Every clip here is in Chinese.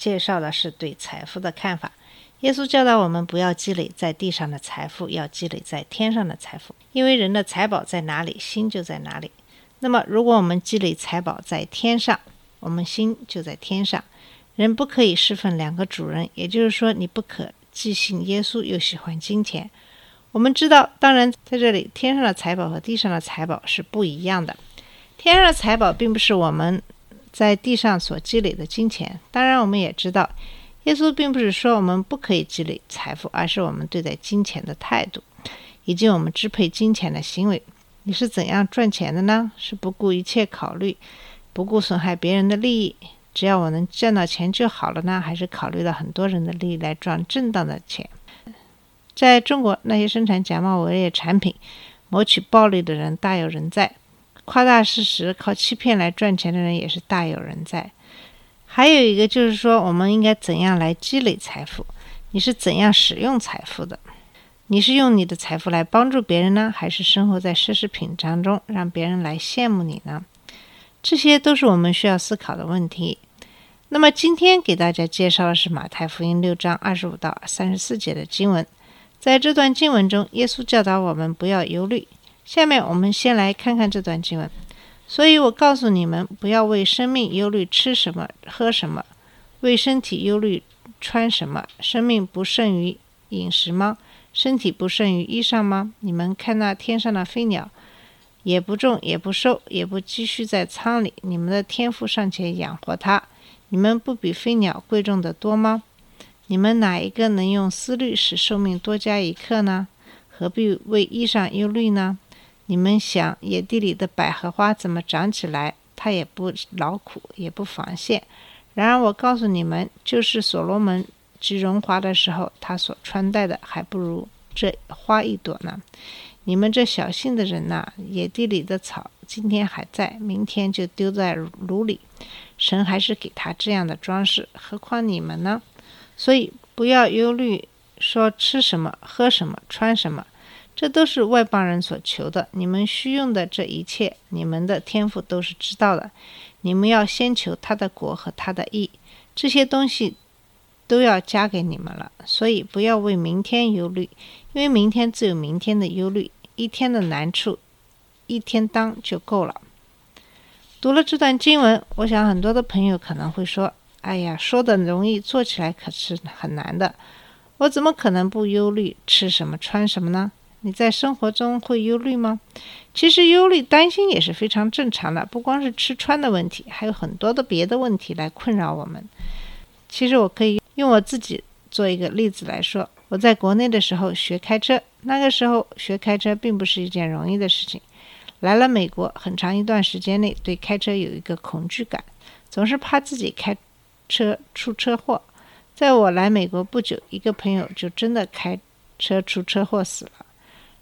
介绍的是对财富的看法。耶稣教导我们不要积累在地上的财富，要积累在天上的财富。因为人的财宝在哪里，心就在哪里。那么，如果我们积累财宝在天上，我们心就在天上。人不可以侍奉两个主人，也就是说，你不可既信耶稣又喜欢金钱。我们知道，当然在这里，天上的财宝和地上的财宝是不一样的。天上的财宝并不是我们在地上所积累的金钱。当然，我们也知道，耶稣并不是说我们不可以积累财富，而是我们对待金钱的态度，以及我们支配金钱的行为。你是怎样赚钱的呢？是不顾一切考虑，不顾损害别人的利益，只要我能赚到钱就好了呢？还是考虑到很多人的利益来赚正当的钱？在中国，那些生产假冒伪劣产品、谋取暴利的人大有人在。夸大事实、靠欺骗来赚钱的人也是大有人在。还有一个就是说，我们应该怎样来积累财富？你是怎样使用财富的？你是用你的财富来帮助别人呢，还是生活在奢侈品当中，让别人来羡慕你呢？这些都是我们需要思考的问题。那么今天给大家介绍的是马太福音六章二十五到三十四节的经文。在这段经文中，耶稣教导我们不要忧虑。下面我们先来看看这段经文。所以我告诉你们，不要为生命忧虑吃什么、喝什么；为身体忧虑穿什么。生命不胜于饮食吗？身体不胜于衣裳吗？你们看那天上的飞鸟，也不种，也不收，也不积蓄在仓里，你们的天父尚且养活它，你们不比飞鸟贵重得多吗？你们哪一个能用思虑使寿命多加一刻呢？何必为衣裳忧虑呢？你们想野地里的百合花怎么长起来？它也不劳苦，也不防线。然而我告诉你们，就是所罗门极荣华的时候，他所穿戴的还不如这花一朵呢。你们这小信的人呐、野地里的草今天还在，明天就丢在炉里。神还是给他这样的装饰，何况你们呢？所以不要忧虑，说吃什么、喝什么、穿什么。这都是外邦人所求的。你们需用的这一切，你们的天赋都是知道的。你们要先求他的国和他的义，这些东西都要加给你们了。所以不要为明天忧虑，因为明天自有明天的忧虑，一天的难处，一天当就够了。读了这段经文，我想很多的朋友可能会说：“哎呀，说的容易，做起来可是很难的。我怎么可能不忧虑吃什么穿什么呢？”你在生活中会忧虑吗？其实忧虑、担心也是非常正常的，不光是吃穿的问题，还有很多的别的问题来困扰我们。其实我可以用我自己做一个例子来说，我在国内的时候学开车，那个时候学开车并不是一件容易的事情。来了美国，很长一段时间内对开车有一个恐惧感，总是怕自己开车出车祸。在我来美国不久，一个朋友就真的开车出车祸死了。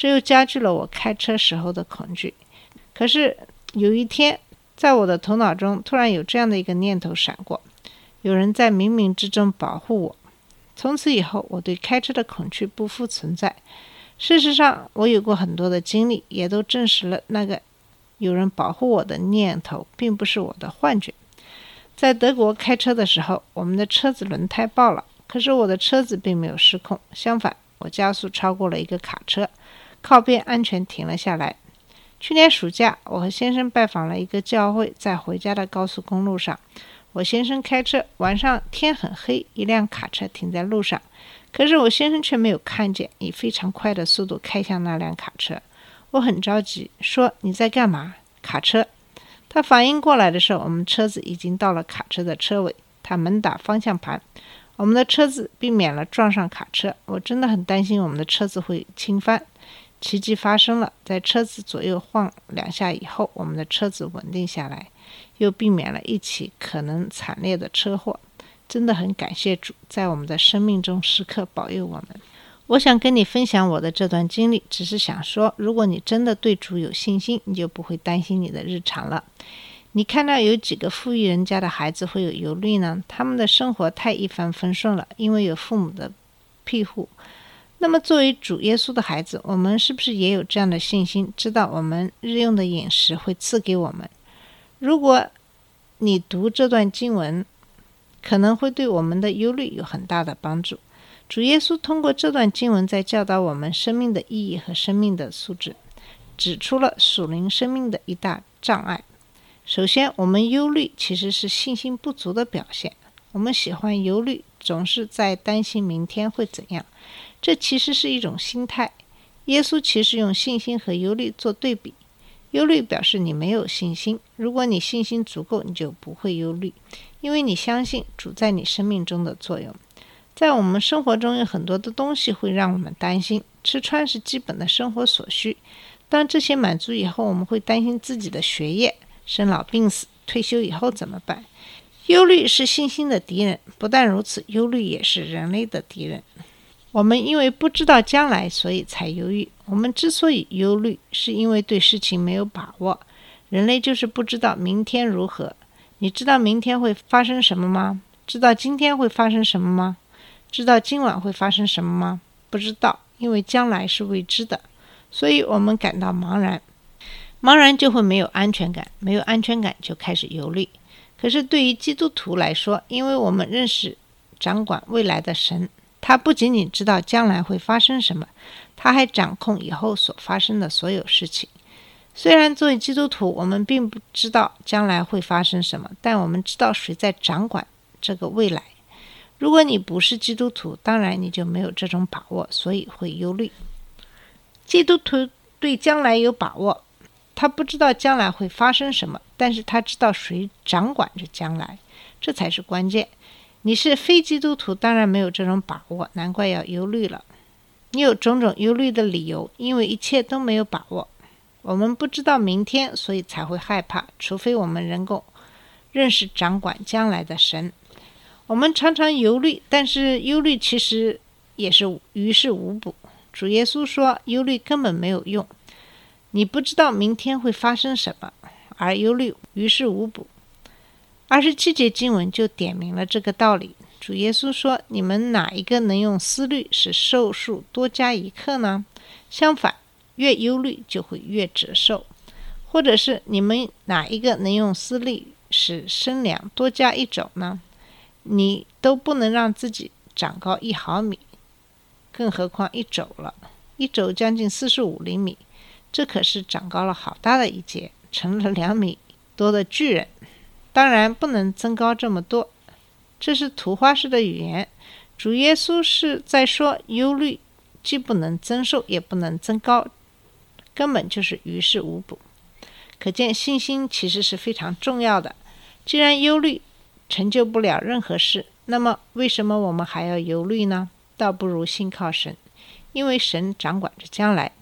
这又加剧了我开车时候的恐惧。可是有一天，在我的头脑中突然有这样的一个念头闪过：有人在冥冥之中保护我。从此以后，我对开车的恐惧不复存在。事实上，我有过很多的经历，也都证实了那个有人保护我的念头并不是我的幻觉。在德国开车的时候，我们的车子轮胎爆了，可是我的车子并没有失控，相反，我加速超过了一个卡车。靠边安全停了下来。去年暑假，我和先生拜访了一个教会，在回家的高速公路上，我先生开车，晚上天很黑，一辆卡车停在路上，可是我先生却没有看见，以非常快的速度开向那辆卡车。我很着急，说：“你在干嘛？”卡车。他反应过来的时候，我们车子已经到了卡车的车尾，他猛打方向盘。我们的车子避免了撞上卡车，我真的很担心我们的车子会倾翻。奇迹发生了，在车子左右晃两下以后，我们的车子稳定下来，又避免了一起可能惨烈的车祸。真的很感谢主，在我们的生命中时刻保佑我们。我想跟你分享我的这段经历，只是想说，如果你真的对主有信心，你就不会担心你的日常了。你看到有几个富裕人家的孩子会有忧虑呢？他们的生活太一帆风顺了，因为有父母的庇护。那么，作为主耶稣的孩子，我们是不是也有这样的信心，知道我们日用的饮食会赐给我们？如果你读这段经文，可能会对我们的忧虑有很大的帮助。主耶稣通过这段经文在教导我们生命的意义和生命的素质，指出了属灵生命的一大障碍。首先，我们忧虑其实是信心不足的表现。我们喜欢忧虑，总是在担心明天会怎样，这其实是一种心态。耶稣其实用信心和忧虑做对比。忧虑表示你没有信心。如果你信心足够，你就不会忧虑，因为你相信主在你生命中的作用。在我们生活中有很多的东西会让我们担心，吃穿是基本的生活所需。当这些满足以后，我们会担心自己的学业。生老病死，退休以后怎么办？忧虑是信心的敌人。不但如此，忧虑也是人类的敌人。我们因为不知道将来，所以才忧郁。我们之所以忧虑，是因为对事情没有把握。人类就是不知道明天如何。你知道明天会发生什么吗？知道今天会发生什么吗？知道今晚会发生什么吗？不知道，因为将来是未知的，所以我们感到茫然。茫然就会没有安全感，没有安全感就开始忧虑。可是对于基督徒来说，因为我们认识掌管未来的神，他不仅仅知道将来会发生什么，他还掌控以后所发生的所有事情。虽然作为基督徒，我们并不知道将来会发生什么，但我们知道谁在掌管这个未来。如果你不是基督徒，当然你就没有这种把握，所以会忧虑。基督徒对将来有把握。他不知道将来会发生什么，但是他知道谁掌管着将来，这才是关键。你是非基督徒，当然没有这种把握，难怪要忧虑了。你有种种忧虑的理由，因为一切都没有把握。我们不知道明天，所以才会害怕。除非我们能够认识掌管将来的神，我们常常忧虑，但是忧虑其实也是于事无补。主耶稣说，忧虑根本没有用。你不知道明天会发生什么，而忧虑于事无补。二十七节经文就点明了这个道理。主耶稣说：“你们哪一个能用思虑使寿数多加一刻呢？相反，越忧虑就会越折寿。或者是你们哪一个能用思虑使身量多加一肘呢？你都不能让自己长高一毫米，更何况一肘了？一肘将近四十五厘米。”这可是长高了好大的一截，成了两米多的巨人。当然不能增高这么多，这是图画式的语言。主耶稣是在说，忧虑既不能增寿，也不能增高，根本就是于事无补。可见信心其实是非常重要的。既然忧虑成就不了任何事，那么为什么我们还要忧虑呢？倒不如信靠神，因为神掌管着将来。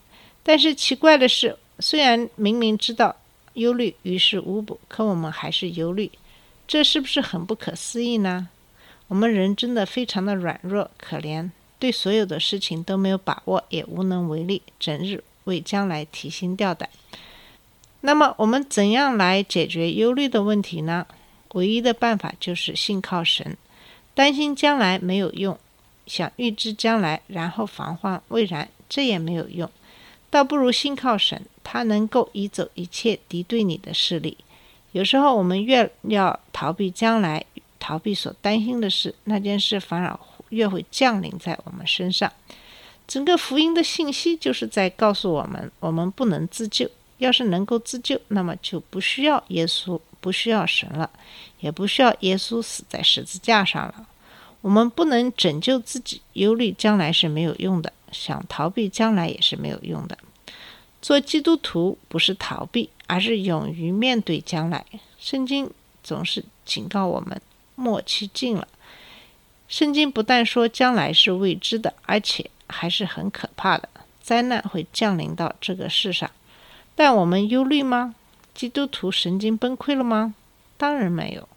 但是奇怪的是，虽然明明知道忧虑于事无补，可我们还是忧虑，这是不是很不可思议呢？我们人真的非常的软弱可怜，对所有的事情都没有把握，也无能为力，整日为将来提心吊胆。那么我们怎样来解决忧虑的问题呢？唯一的办法就是信靠神，担心将来没有用，想预知将来，然后防患未然，这也没有用。倒不如信靠神，他能够移走一切敌对你的势力。有时候我们越要逃避将来，逃避所担心的事，那件事反而越会降临在我们身上。整个福音的信息就是在告诉我们：我们不能自救。要是能够自救，那么就不需要耶稣，不需要神了，也不需要耶稣死在十字架上了。我们不能拯救自己，忧虑将来是没有用的。想逃避将来也是没有用的。做基督徒不是逃避，而是勇于面对将来。圣经总是警告我们：末期近了。圣经不但说将来是未知的，而且还是很可怕的，灾难会降临到这个世上。但我们忧虑吗？基督徒神经崩溃了吗？当然没有，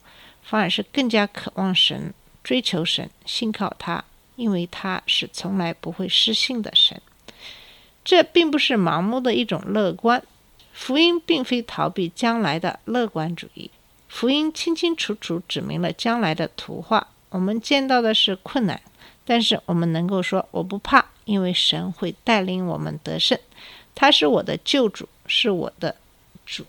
反而是更加渴望神追求神，信靠他，因为他是从来不会失信的神。这并不是盲目的一种乐观。福音并非逃避将来的乐观主义，福音清清楚楚指明了将来的图画。我们见到的是困难，但是我们能够说我不怕，因为神会带领我们得胜。他是我的救主，是我的主。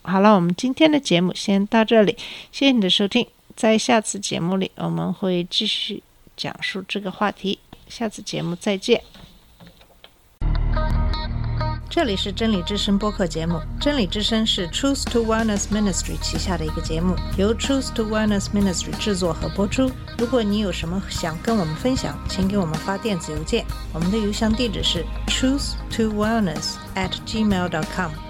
好了，我们今天的节目先到这里，谢谢你的收听。在下次节目里，我们会继续讲述这个话题。下次节目再见。这里是真理之声播客节目，真理之声是 Truth to Wellness Ministry 旗下的一个节目，由 Truth to Wellness Ministry 制作和播出。如果你有什么想跟我们分享，请给我们发电子邮件，我们的邮箱地址是 truth to wellness at gmail.com。